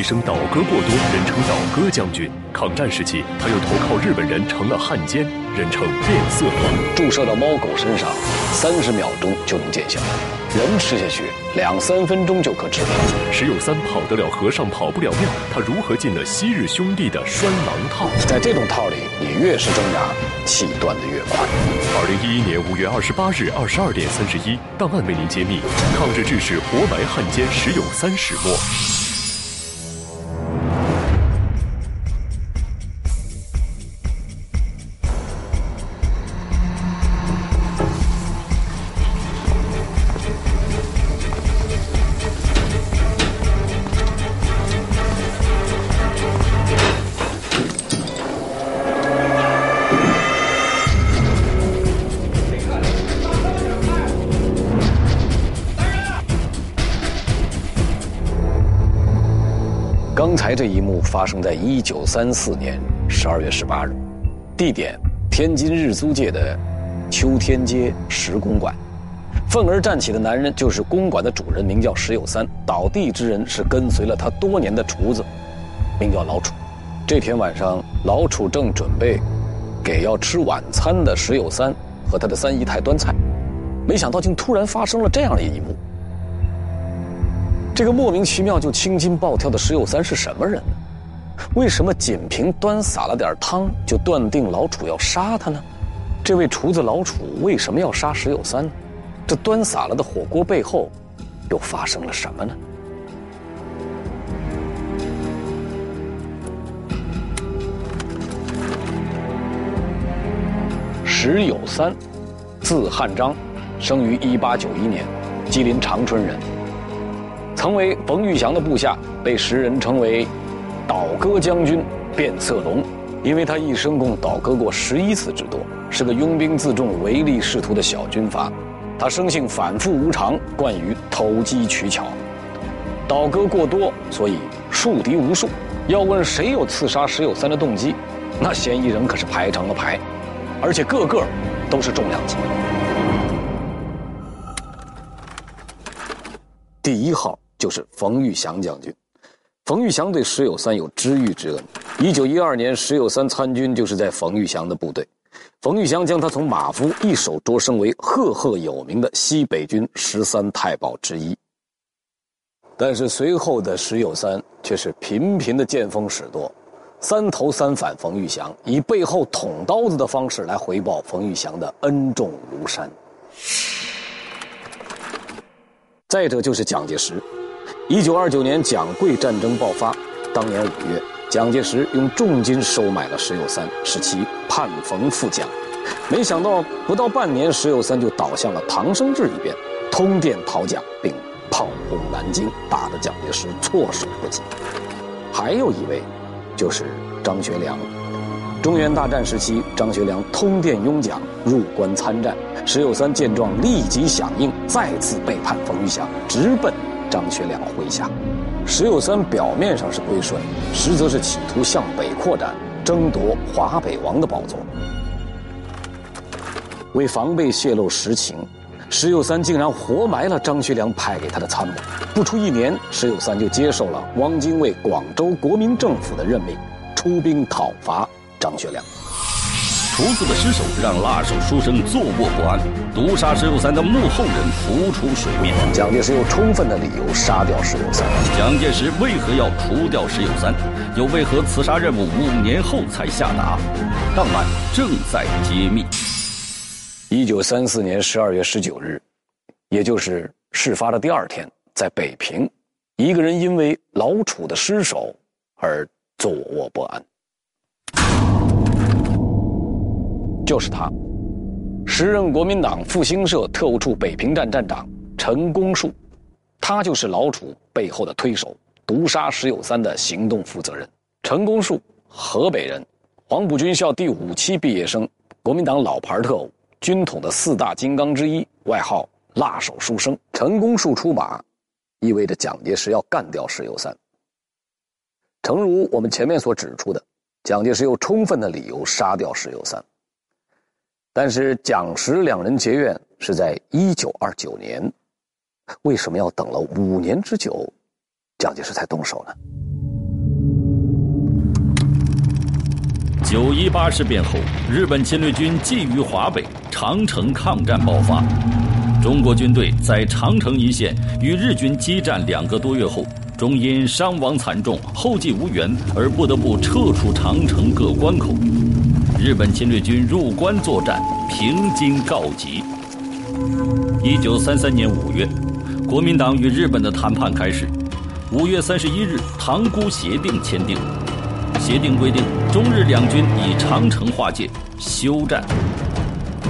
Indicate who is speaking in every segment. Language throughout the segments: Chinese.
Speaker 1: 一生倒戈过多，人称倒戈将军。抗战时期，他又投靠日本人，成了汉奸，人称变色龙。
Speaker 2: 注射到猫狗身上，三十秒钟就能见效；人吃下去，两三分钟就可治疗。
Speaker 1: 石友三跑得了和尚跑不了庙，他如何进了昔日兄弟的拴狼套？
Speaker 2: 在这种套里，你越是挣扎，气断得越快。
Speaker 1: 二零一一年五月二十八日二十二点三十一，档案为您揭秘：抗日志士活埋汉奸石友三始末。
Speaker 2: 刚才这一幕发生在一九三四年十二月十八日，地点天津日租界的秋天街石公馆。愤而站起的男人就是公馆的主人，名叫石有三。倒地之人是跟随了他多年的厨子，名叫老楚。这天晚上，老楚正准备给要吃晚餐的石有三和他的三姨太端菜，没想到竟突然发生了这样的一幕。这个莫名其妙就青筋暴跳的石有三是什么人呢？为什么仅凭端洒了点汤就断定老楚要杀他呢？这位厨子老楚为什么要杀石有三呢？这端洒了的火锅背后又发生了什么呢？石有三，字汉章，生于一八九一年，吉林长春人。曾为冯玉祥的部下，被时人称为“倒戈将军”“变色龙”，因为他一生共倒戈过十一次之多，是个拥兵自重、唯利是图的小军阀。他生性反复无常，惯于投机取巧，倒戈过多，所以树敌无数。要问谁有刺杀石友三的动机，那嫌疑人可是排成了排，而且个个都是重量级。第一号就是冯玉祥将军。冯玉祥对石友三有知遇之恩。一九一二年，石友三参军就是在冯玉祥的部队。冯玉祥将他从马夫一手擢升为赫赫有名的西北军十三太保之一。但是随后的石友三却是频频的见风使舵，三投三反冯玉祥，以背后捅刀子的方式来回报冯玉祥的恩重如山。再者就是蒋介石，一九二九年蒋桂战争爆发，当年五月，蒋介石用重金收买了石友三，使其叛冯复蒋。没想到不到半年，石友三就倒向了唐生智一边，通电讨蒋，并炮轰南京，打得蒋介石措手不及。还有一位，就是张学良。中原大战时期，张学良通电拥蒋，入关参战。石友三见状，立即响应，再次背叛冯玉祥，直奔张学良麾下。石友三表面上是归顺，实则是企图向北扩展，争夺华北王的宝座。为防备泄露实情，石友三竟然活埋了张学良派给他的参谋。不出一年，石友三就接受了汪精卫广州国民政府的任命，出兵讨伐。张学良，
Speaker 3: 厨子的失手让辣手书生坐卧不安，毒杀石友三的幕后人浮出水面。
Speaker 2: 蒋介石有充分的理由杀掉石友三。
Speaker 3: 蒋介石为何要除掉石友三？又为何刺杀任务五年后才下达？档案正在揭秘。
Speaker 2: 一九三四年十二月十九日，也就是事发的第二天，在北平，一个人因为老楚的失手而坐卧不安。就是他，时任国民党复兴社特务处北平站站长陈公树，他就是老楚背后的推手，毒杀石友三的行动负责人。陈公树，河北人，黄埔军校第五期毕业生，国民党老牌特务，军统的四大金刚之一，外号“辣手书生”。陈公树出马，意味着蒋介石要干掉石友三。诚如我们前面所指出的，蒋介石有充分的理由杀掉石友三。但是蒋石两人结怨是在一九二九年，为什么要等了五年之久，蒋介石才动手呢？
Speaker 3: 九一八事变后，日本侵略军觊觎华北，长城抗战爆发。中国军队在长城一线与日军激战两个多月后，终因伤亡惨重、后继无援而不得不撤出长城各关口。日本侵略军入关作战，平津告急。一九三三年五月，国民党与日本的谈判开始。五月三十一日，塘沽协定签订。协定规定，中日两军以长城划界，休战。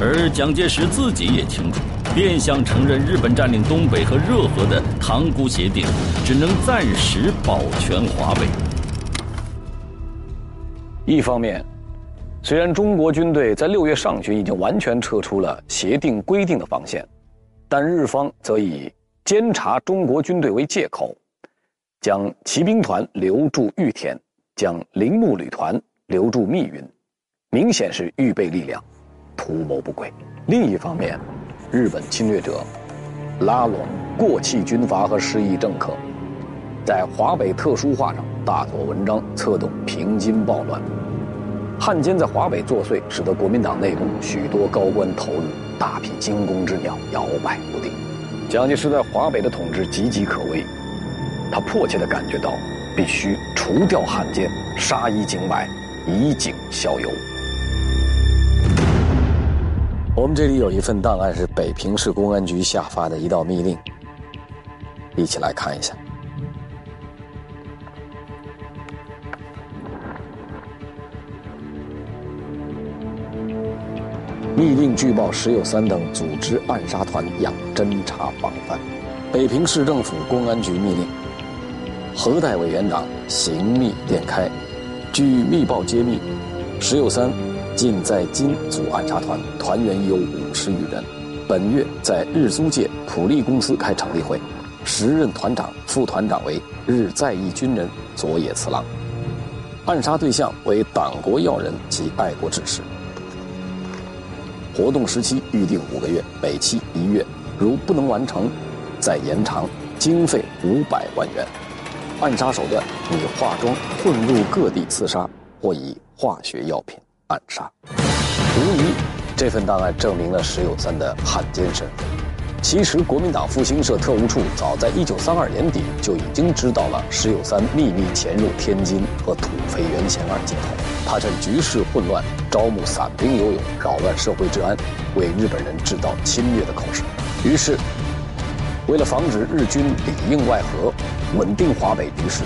Speaker 3: 而蒋介石自己也清楚，变相承认日本占领东北和热河的塘沽协定，只能暂时保全华北。
Speaker 2: 一方面，虽然中国军队在六月上旬已经完全撤出了协定规定的防线，但日方则以监察中国军队为借口，将骑兵团留驻玉田。将铃木旅团留驻密云，明显是预备力量，图谋不轨。另一方面，日本侵略者拉拢过气军阀和失意政客，在华北特殊化上大做文章，策动平津暴乱。汉奸在华北作祟，使得国民党内部许多高官投入，大批惊弓之鸟摇摆不定。蒋介石在华北的统治岌岌可危，他迫切地感觉到。必须除掉汉奸，杀一儆百，以儆效尤。我们这里有一份档案，是北平市公安局下发的一道密令，一起来看一下。密令据报石友三等组织暗杀团，养侦查防范。北平市政府公安局密令。何代委员长行密电开，据密报揭秘，石友三近在今组暗杀团，团员有五十余人。本月在日租界普利公司开成立会，时任团长、副团长为日在役军人佐野次郎。暗杀对象为党国要人及爱国志士。活动时期预定五个月，每期一月，如不能完成，再延长，经费五百万元。暗杀手段以化妆混入各地刺杀，或以化学药品暗杀。无疑，这份档案证明了石友三的汉奸身份。其实，国民党复兴社特务处早在1932年底就已经知道了石友三秘密潜入天津和土肥原贤二接头。他趁局势混乱，招募散兵游勇，扰乱社会治安，为日本人制造侵略的口实。于是，为了防止日军里应外合，稳定华北局势，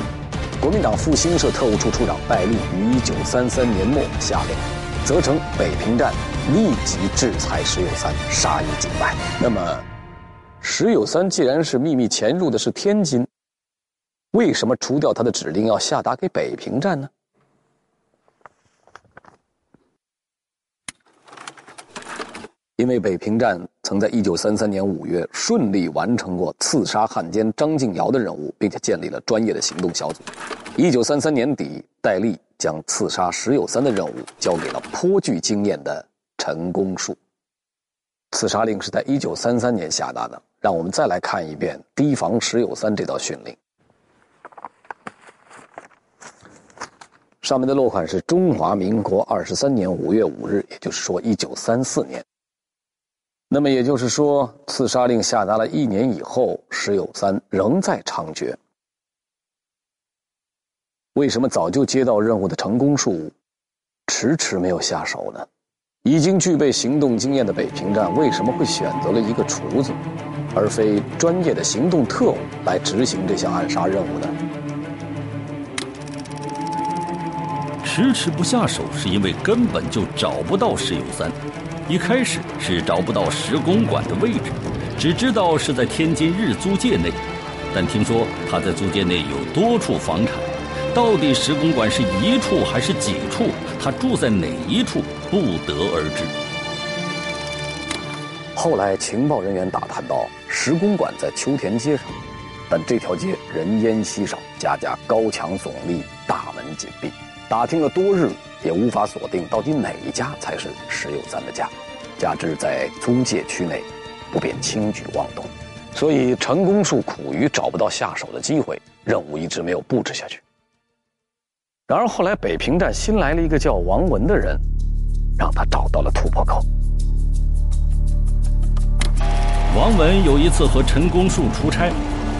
Speaker 2: 国民党复兴社特务处处长戴笠于一九三三年末下令，责成北平站立即制裁石友三，杀一儆百。那么，石友三既然是秘密潜入的是天津，为什么除掉他的指令要下达给北平站呢？因为北平站曾在1933年5月顺利完成过刺杀汉奸张敬尧的任务，并且建立了专业的行动小组。1933年底，戴笠将刺杀石友三的任务交给了颇具经验的陈公树。刺杀令是在1933年下达的。让我们再来看一遍提防石友三这道训令。上面的落款是中华民国二十三年五月五日，也就是说1934年。那么也就是说，刺杀令下达了一年以后，石友三仍在猖獗。为什么早就接到任务的成功树迟迟没有下手呢？已经具备行动经验的北平站为什么会选择了一个厨子，而非专业的行动特务来执行这项暗杀任务呢？
Speaker 3: 迟迟不下手，是因为根本就找不到石友三。一开始是找不到石公馆的位置，只知道是在天津日租界内，但听说他在租界内有多处房产，到底石公馆是一处还是几处，他住在哪一处，不得而知。
Speaker 2: 后来情报人员打探到，石公馆在秋田街上，但这条街人烟稀少，家家高墙耸立，大门紧闭，打听了多日。也无法锁定到底哪一家才是石友三的家，加之在租界区内，不便轻举妄动。所以陈公树苦于找不到下手的机会，任务一直没有布置下去。然而后来北平站新来了一个叫王文的人，让他找到了突破口。
Speaker 3: 王文有一次和陈公树出差，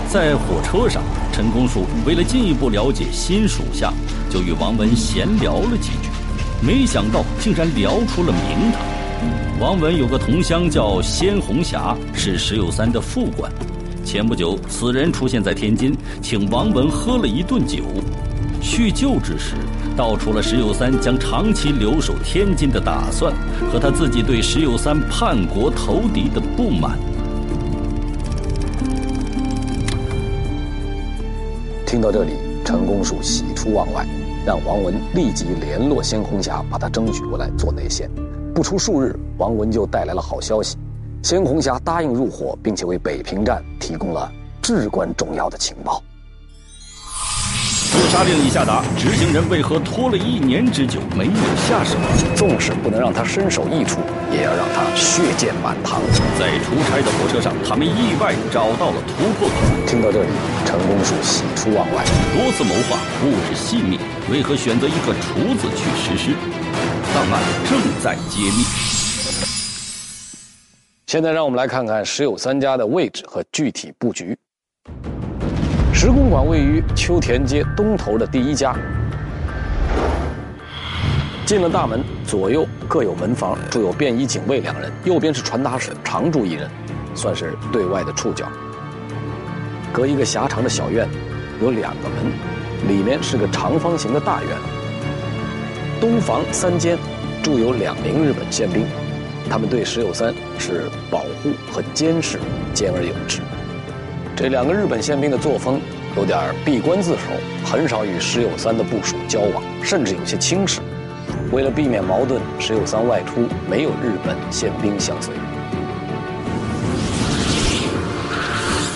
Speaker 3: 在火车上，陈公树为了进一步了解新属下，就与王文闲聊了几句，没想到竟然聊出了名堂。王文有个同乡叫鲜红霞，是石友三的副官。前不久，此人出现在天津，请王文喝了一顿酒。叙旧之时，道出了石友三将长期留守天津的打算，和他自己对石友三叛国投敌的不满。
Speaker 2: 听到这里，陈公树喜出望外，让王文立即联络鲜红霞，把他争取过来做内线。不出数日，王文就带来了好消息：鲜红霞答应入伙，并且为北平站提供了至关重要的情报。
Speaker 3: 自杀令已下达，执行人为何拖了一年之久没有下手？
Speaker 2: 纵使不能让他身首异处，也要让他血溅满堂。
Speaker 3: 在出差的火车上，他们意外找到了突破口。
Speaker 2: 听到这里，陈公树喜出望外。
Speaker 3: 多次谋划，布置细密，为何选择一个厨子去实施？档案正在揭秘。
Speaker 2: 现在让我们来看看石友三家的位置和具体布局。石公馆位于秋田街东头的第一家。进了大门，左右各有门房，住有便衣警卫两人，右边是传达室，常住一人，算是对外的触角。隔一个狭长的小院，有两个门，里面是个长方形的大院。东房三间，住有两名日本宪兵，他们对石友三是保护和监视，兼而有之。这两个日本宪兵的作风有点闭关自守，很少与石友三的部属交往，甚至有些轻视。为了避免矛盾，石友三外出没有日本宪兵相随。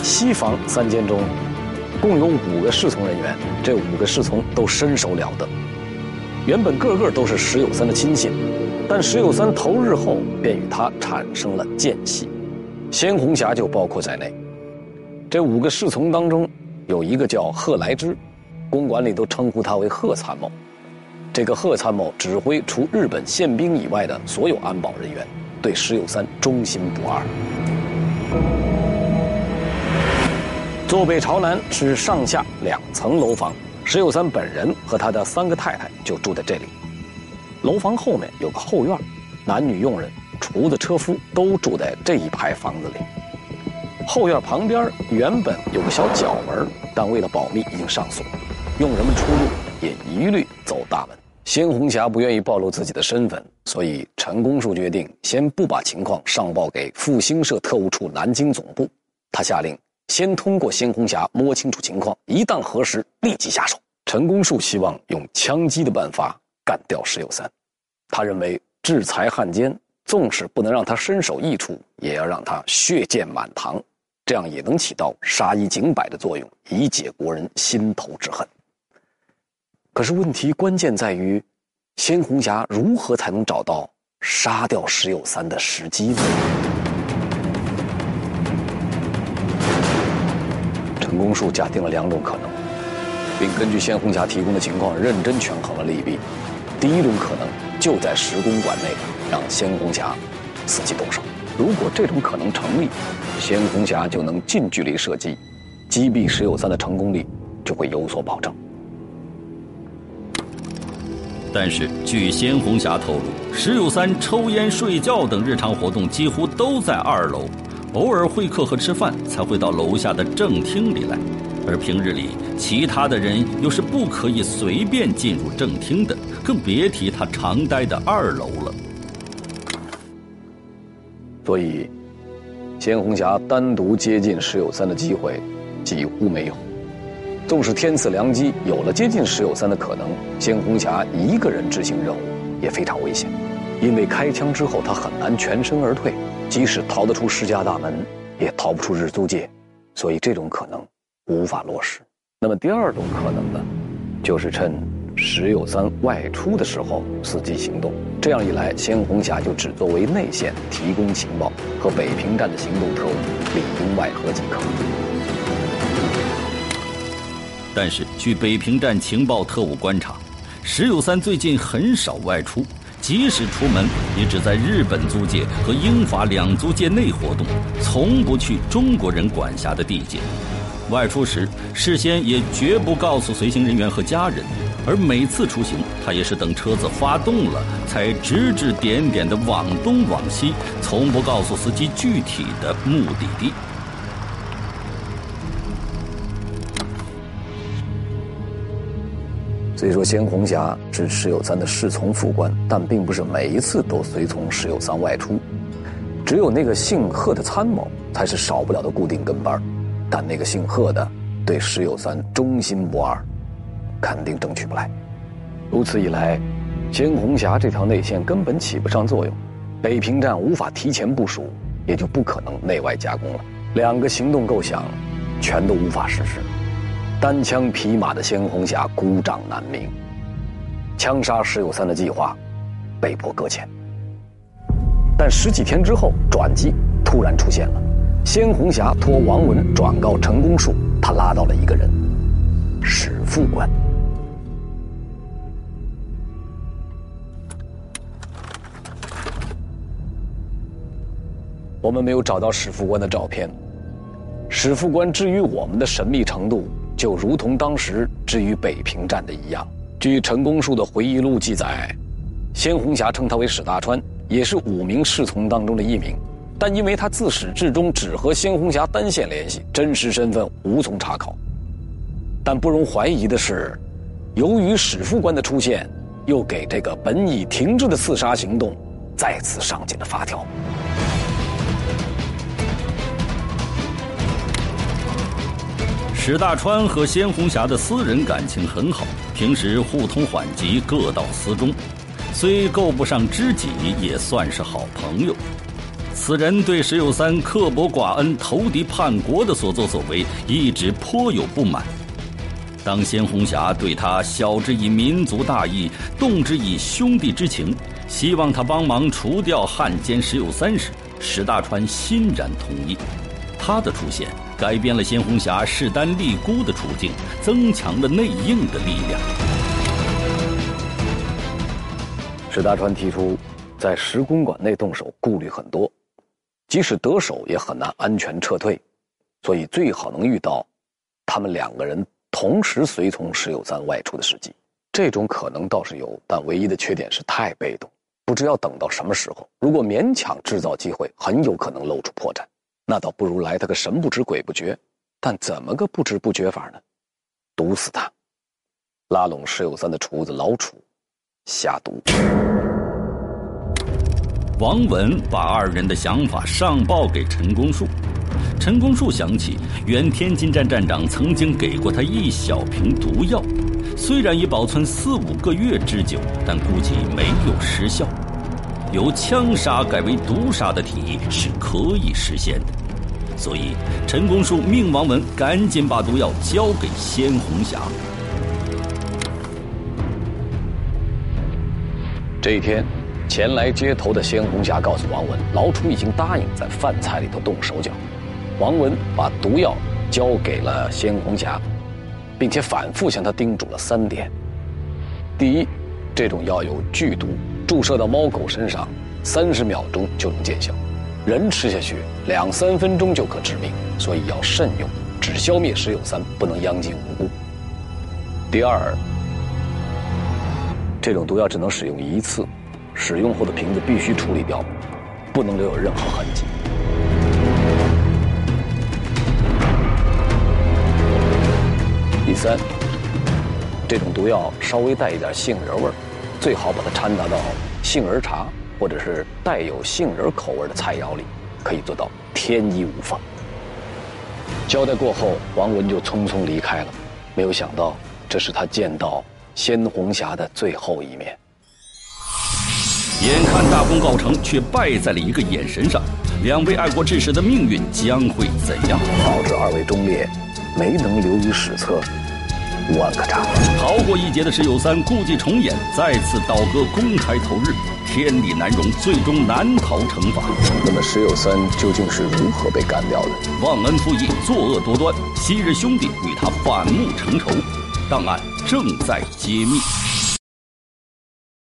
Speaker 2: 西房三间中，共有五个侍从人员，这五个侍从都身手了得，原本个个都是石友三的亲信，但石友三投日后便与他产生了间隙，鲜红霞就包括在内。这五个侍从当中，有一个叫贺来之，公馆里都称呼他为贺参谋。这个贺参谋指挥除日本宪兵以外的所有安保人员，对石友三忠心不二。坐北朝南是上下两层楼房，石友三本人和他的三个太太就住在这里。楼房后面有个后院，男女佣人、厨子、车夫都住在这一排房子里。后院旁边原本有个小角门，但为了保密已经上锁，佣人们出入也一律走大门。鲜红霞不愿意暴露自己的身份，所以陈公树决定先不把情况上报给复兴社特务处南京总部。他下令先通过鲜红霞摸清楚情况，一旦核实，立即下手。陈公树希望用枪击的办法干掉石友三，他认为制裁汉奸，纵使不能让他身首异处，也要让他血溅满堂。这样也能起到杀一儆百的作用，以解国人心头之恨。可是问题关键在于，鲜红霞如何才能找到杀掉石友三的时机呢？陈公树假定了两种可能，并根据鲜红霞提供的情况认真权衡了利弊。第一种可能就在石公馆内，让鲜红霞伺机动手。如果这种可能成立，鲜红霞就能近距离射击，击毙石友三的成功率就会有所保证。
Speaker 3: 但是，据鲜红霞透露，石友三抽烟、睡觉等日常活动几乎都在二楼，偶尔会客和吃饭才会到楼下的正厅里来，而平日里其他的人又是不可以随便进入正厅的，更别提他常待的二楼了。
Speaker 2: 所以，鲜红霞单独接近石友三的机会几乎没有。纵使天赐良机，有了接近石友三的可能，鲜红霞一个人执行任务也非常危险，因为开枪之后他很难全身而退，即使逃得出石家大门，也逃不出日租界，所以这种可能无法落实。那么第二种可能呢，就是趁石友三外出的时候伺机行动。这样一来，鲜红霞就只作为内线提供情报，和北平站的行动特务里应外合即可。
Speaker 3: 但是，据北平站情报特务观察，石友三最近很少外出，即使出门，也只在日本租界和英法两租界内活动，从不去中国人管辖的地界。外出时，事先也绝不告诉随行人员和家人，而每次出行，他也是等车子发动了，才指指点点的往东往西，从不告诉司机具体的目的地。
Speaker 2: 虽说鲜红霞是石有三的侍从副官，但并不是每一次都随从石有三外出，只有那个姓贺的参谋才是少不了的固定跟班但那个姓贺的对石有三忠心不二，肯定争取不来。如此一来，鲜红霞这条内线根本起不上作用，北平站无法提前部署，也就不可能内外夹攻了。两个行动构想，全都无法实施。单枪匹马的鲜红霞孤掌难鸣，枪杀石有三的计划被迫搁浅。但十几天之后，转机突然出现了。鲜红霞托王文转告陈公树，他拉到了一个人——史副官。我们没有找到史副官的照片。史副官之于我们的神秘程度。就如同当时置于北平站的一样。据陈公树的回忆录记载，鲜红霞称他为史大川，也是五名侍从当中的一名。但因为他自始至终只和鲜红霞单线联系，真实身份无从查考。但不容怀疑的是，由于史副官的出现，又给这个本已停滞的刺杀行动再次上紧了发条。
Speaker 3: 史大川和鲜红霞的私人感情很好，平时互通缓急，各道私中，虽够不上知己，也算是好朋友。此人对石有三刻薄寡恩、投敌叛国的所作所为，一直颇有不满。当鲜红霞对他晓之以民族大义，动之以兄弟之情，希望他帮忙除掉汉奸石有三时，史大川欣然同意。他的出现。改变了鲜红霞势单力孤的处境，增强了内应的力量。
Speaker 2: 史大川提出，在石公馆内动手顾虑很多，即使得手也很难安全撤退，所以最好能遇到他们两个人同时随从石有三外出的时机。这种可能倒是有，但唯一的缺点是太被动，不知要等到什么时候。如果勉强制造机会，很有可能露出破绽。那倒不如来他个神不知鬼不觉，但怎么个不知不觉法呢？毒死他，拉拢石有三的厨子老楚，下毒。
Speaker 3: 王文把二人的想法上报给陈公树，陈公树想起原天津站站长曾经给过他一小瓶毒药，虽然已保存四五个月之久，但估计没有失效。由枪杀改为毒杀的提议是可以实现的。所以，陈公树命王文赶紧把毒药交给鲜红霞。
Speaker 2: 这一天，前来接头的鲜红霞告诉王文，老楚已经答应在饭菜里头动手脚。王文把毒药交给了鲜红霞，并且反复向他叮嘱了三点：第一，这种药有剧毒，注射到猫狗身上，三十秒钟就能见效。人吃下去两三分钟就可致命，所以要慎用，只消灭石有三，不能殃及无辜。第二，这种毒药只能使用一次，使用后的瓶子必须处理掉，不能留有任何痕迹。第三，这种毒药稍微带一点杏仁味儿，最好把它掺杂到杏仁茶。或者是带有杏仁口味的菜肴里，可以做到天衣无缝。交代过后，王文就匆匆离开了。没有想到，这是他见到鲜红霞的最后一面。
Speaker 3: 眼看大功告成，却败在了一个眼神上。两位爱国志士的命运将会怎样？
Speaker 2: 导致二位忠烈没能留于史册，无案可查。
Speaker 3: 逃过一劫的石友三故伎重演，再次倒戈公开投日，天理难容，最终难逃惩罚。
Speaker 2: 那么石友三究竟是如何被干掉的？
Speaker 3: 忘恩负义，作恶多端，昔日兄弟与他反目成仇，档案正在揭秘。